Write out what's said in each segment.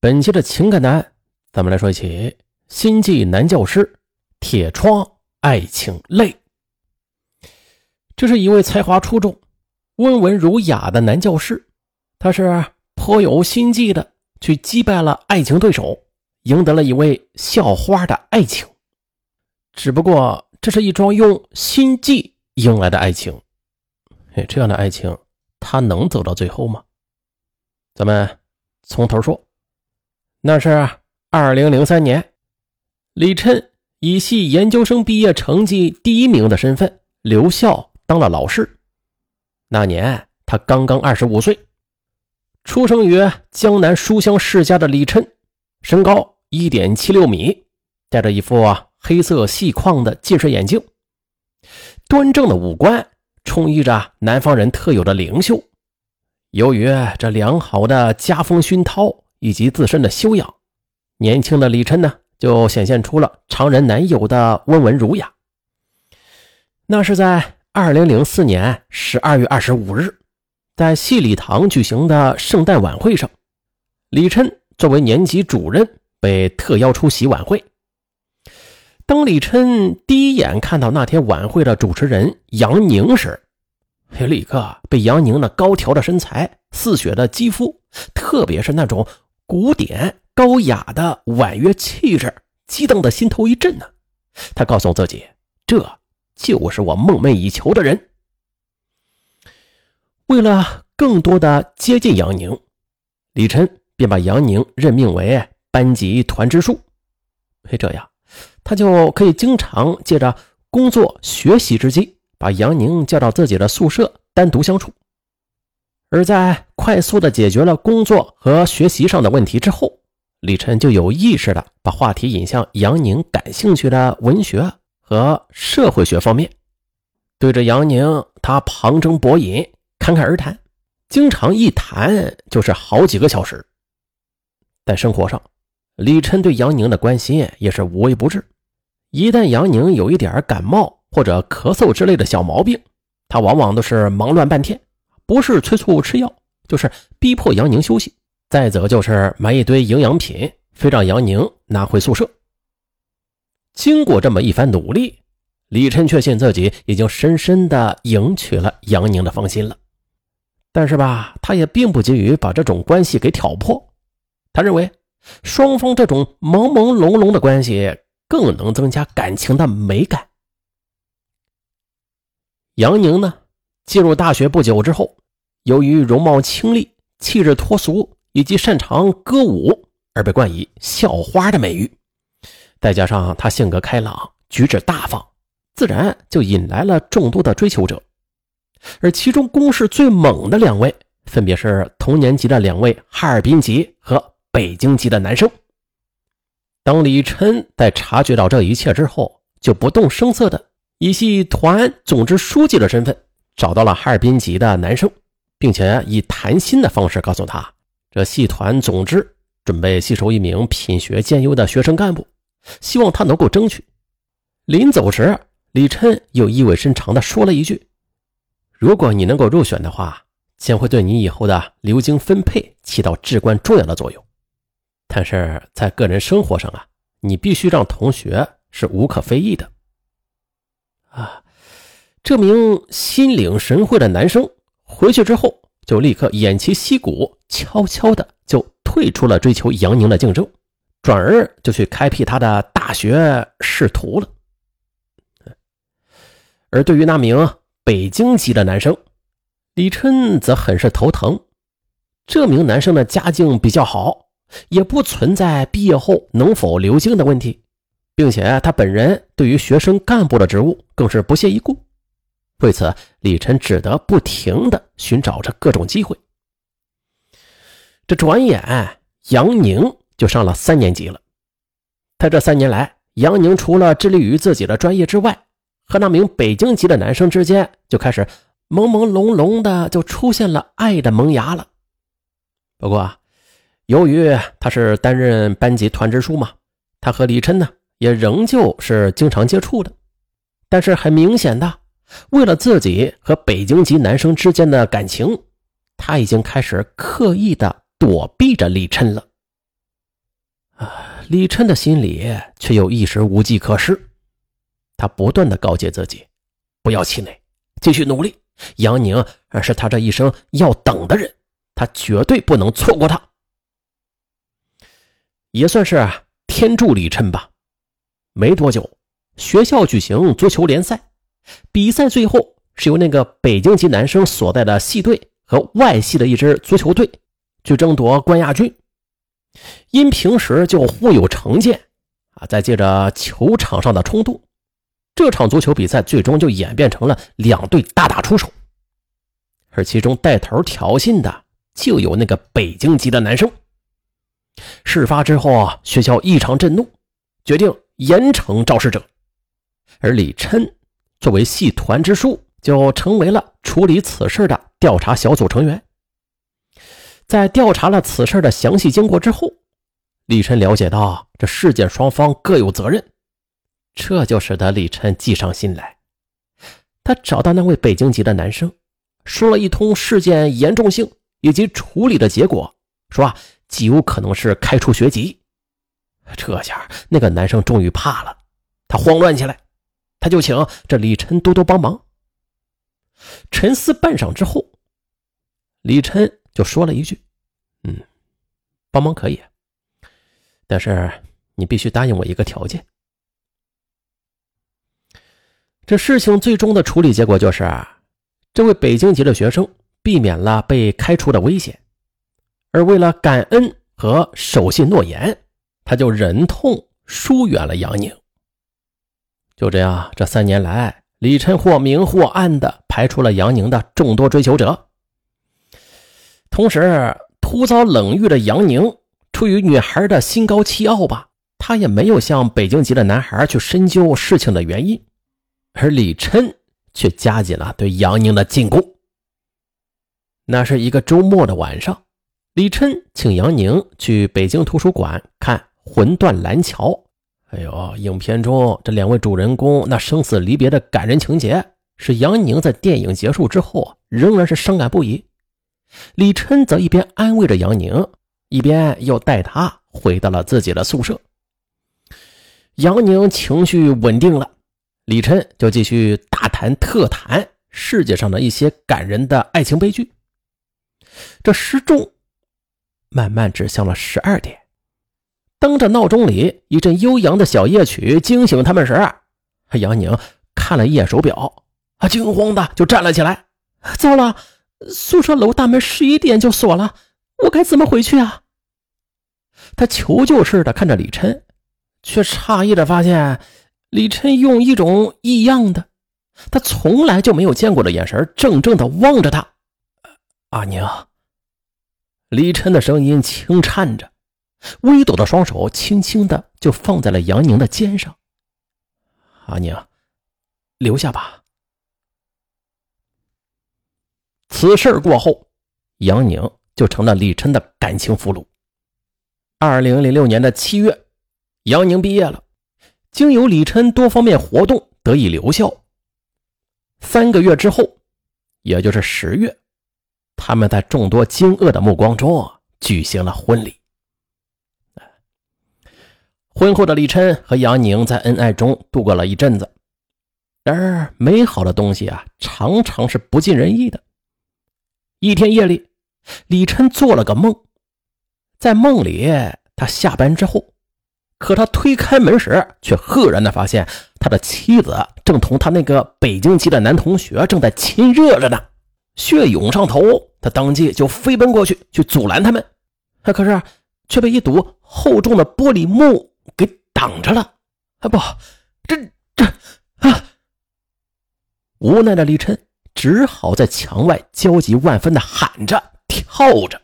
本期的情感男，咱们来说起心计男教师铁窗爱情泪。这是一位才华出众、温文儒雅的男教师，他是颇有心计的，去击败了爱情对手，赢得了一位校花的爱情。只不过，这是一桩用心计赢来的爱情。哎，这样的爱情，他能走到最后吗？咱们从头说。那是二零零三年，李琛以系研究生毕业成绩第一名的身份留校当了老师。那年他刚刚二十五岁，出生于江南书香世家的李琛，身高一点七六米，戴着一副黑色细框的近视眼镜，端正的五官充溢着南方人特有的灵秀。由于这良好的家风熏陶。以及自身的修养，年轻的李琛呢，就显现出了常人难有的温文儒雅。那是在二零零四年十二月二十五日，在戏礼堂举行的圣诞晚会上，李琛作为年级主任被特邀出席晚会。当李琛第一眼看到那天晚会的主持人杨宁时，立刻被杨宁那高挑的身材、似雪的肌肤，特别是那种。古典高雅的婉约气质，激动的心头一震呢。他告诉自己，这就是我梦寐以求的人。为了更多的接近杨宁，李晨便把杨宁任命为班级团支书。嘿，这样他就可以经常借着工作学习之机，把杨宁叫到自己的宿舍单独相处。而在快速的解决了工作和学习上的问题之后，李晨就有意识的把话题引向杨宁感兴趣的文学和社会学方面。对着杨宁，他旁征博引，侃侃而谈，经常一谈就是好几个小时。在生活上，李晨对杨宁的关心也是无微不至。一旦杨宁有一点感冒或者咳嗽之类的小毛病，他往往都是忙乱半天。不是催促吃药，就是逼迫杨宁休息，再则就是买一堆营养品，非让杨宁拿回宿舍。经过这么一番努力，李琛确信自己已经深深的赢取了杨宁的芳心了。但是吧，他也并不急于把这种关系给挑破。他认为，双方这种朦朦胧胧的关系更能增加感情的美感。杨宁呢？进入大学不久之后，由于容貌清丽、气质脱俗以及擅长歌舞，而被冠以“校花”的美誉。再加上她性格开朗、举止大方，自然就引来了众多的追求者。而其中攻势最猛的两位，分别是同年级的两位哈尔滨籍和北京籍的男生。当李琛在察觉到这一切之后，就不动声色的以系团总支书记的身份。找到了哈尔滨籍的男生，并且以谈心的方式告诉他，这戏团总支准备吸收一名品学兼优的学生干部，希望他能够争取。临走时，李琛又意味深长地说了一句：“如果你能够入选的话，将会对你以后的流经分配起到至关重要的作用。但是在个人生活上啊，你必须让同学是无可非议的。”啊。这名心领神会的男生回去之后，就立刻偃旗息鼓，悄悄的就退出了追求杨宁的竞争，转而就去开辟他的大学仕途了。而对于那名北京籍的男生，李琛则很是头疼。这名男生的家境比较好，也不存在毕业后能否留京的问题，并且他本人对于学生干部的职务更是不屑一顾。为此，李晨只得不停的寻找着各种机会。这转眼，杨宁就上了三年级了。他这三年来，杨宁除了致力于自己的专业之外，和那名北京籍的男生之间就开始朦朦胧胧的就出现了爱的萌芽了。不过，由于他是担任班级团支书嘛，他和李琛呢也仍旧是经常接触的。但是很明显的。为了自己和北京籍男生之间的感情，他已经开始刻意的躲避着李琛了。啊，李琛的心里却又一时无计可施。他不断的告诫自己，不要气馁，继续努力。杨宁是他这一生要等的人，他绝对不能错过他。也算是天助李琛吧。没多久，学校举行足球联赛，比赛最后是由那个北京籍男生所在的系队和外系的一支足球队去争夺冠亚军。因平时就互有成见啊，再借着球场上的冲突，这场足球比赛最终就演变成了两队大打出手。而其中带头挑衅的就有那个北京籍的男生。事发之后啊，学校异常震怒，决定严惩肇事者。而李琛作为系团支书，就成为了处理此事的调查小组成员。在调查了此事的详细经过之后，李琛了解到这事件双方各有责任，这就使得李琛计上心来。他找到那位北京籍的男生，说了一通事件严重性以及处理的结果，说啊，极有可能是开除学籍。这下那个男生终于怕了，他慌乱起来，他就请这李琛多多帮忙。沉思半晌之后，李琛。就说了一句：“嗯，帮忙可以，但是你必须答应我一个条件。”这事情最终的处理结果就是，这位北京籍的学生避免了被开除的危险，而为了感恩和守信诺言，他就忍痛疏远了杨宁。就这样，这三年来，李琛或明或暗的排除了杨宁的众多追求者。同时，突遭冷遇的杨宁，出于女孩的心高气傲吧，她也没有向北京籍的男孩去深究事情的原因，而李琛却加紧了对杨宁的进攻。那是一个周末的晚上，李琛请杨宁去北京图书馆看《魂断蓝桥》。哎呦，影片中这两位主人公那生死离别的感人情节，使杨宁在电影结束之后仍然是伤感不已。李琛则一边安慰着杨宁，一边又带他回到了自己的宿舍。杨宁情绪稳定了，李琛就继续大谈特谈世界上的一些感人的爱情悲剧。这时钟慢慢指向了十二点，当着闹钟里一阵悠扬的小夜曲惊醒他们时，杨宁看了一眼手表，啊，惊慌的就站了起来。糟了！宿舍楼大门十一点就锁了，我该怎么回去啊？他求救似的看着李琛，却诧异的发现，李琛用一种异样的、他从来就没有见过的眼神，怔怔的望着他。阿宁，李琛的声音轻颤着，微抖的双手轻轻的就放在了杨宁的肩上。阿宁，留下吧。此事过后，杨宁就成了李琛的感情俘虏。二零零六年的七月，杨宁毕业了，经由李琛多方面活动得以留校。三个月之后，也就是十月，他们在众多惊愕的目光中举行了婚礼。婚后的李琛和杨宁在恩爱中度过了一阵子。然而，美好的东西啊，常常是不尽人意的。一天夜里，李琛做了个梦，在梦里，他下班之后，可他推开门时，却赫然的发现他的妻子正同他那个北京籍的男同学正在亲热着呢，血涌上头，他当即就飞奔过去去阻拦他们，可是却被一堵厚重的玻璃幕给挡着了。啊不，这这啊！无奈的李琛。只好在墙外焦急万分的喊着、跳着，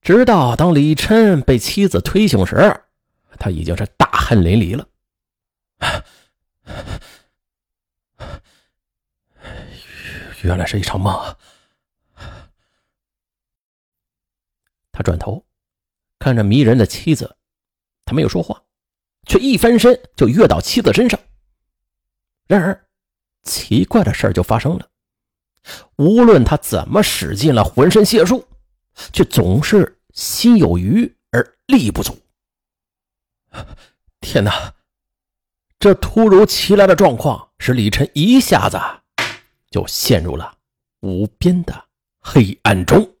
直到当李琛被妻子推醒时，他已经是大汗淋漓了。原来是一场梦。他转头看着迷人的妻子，没有说话，却一翻身就跃到妻子身上。然而。奇怪的事就发生了，无论他怎么使尽了浑身解数，却总是心有余而力不足。天哪！这突如其来的状况使李晨一下子就陷入了无边的黑暗中。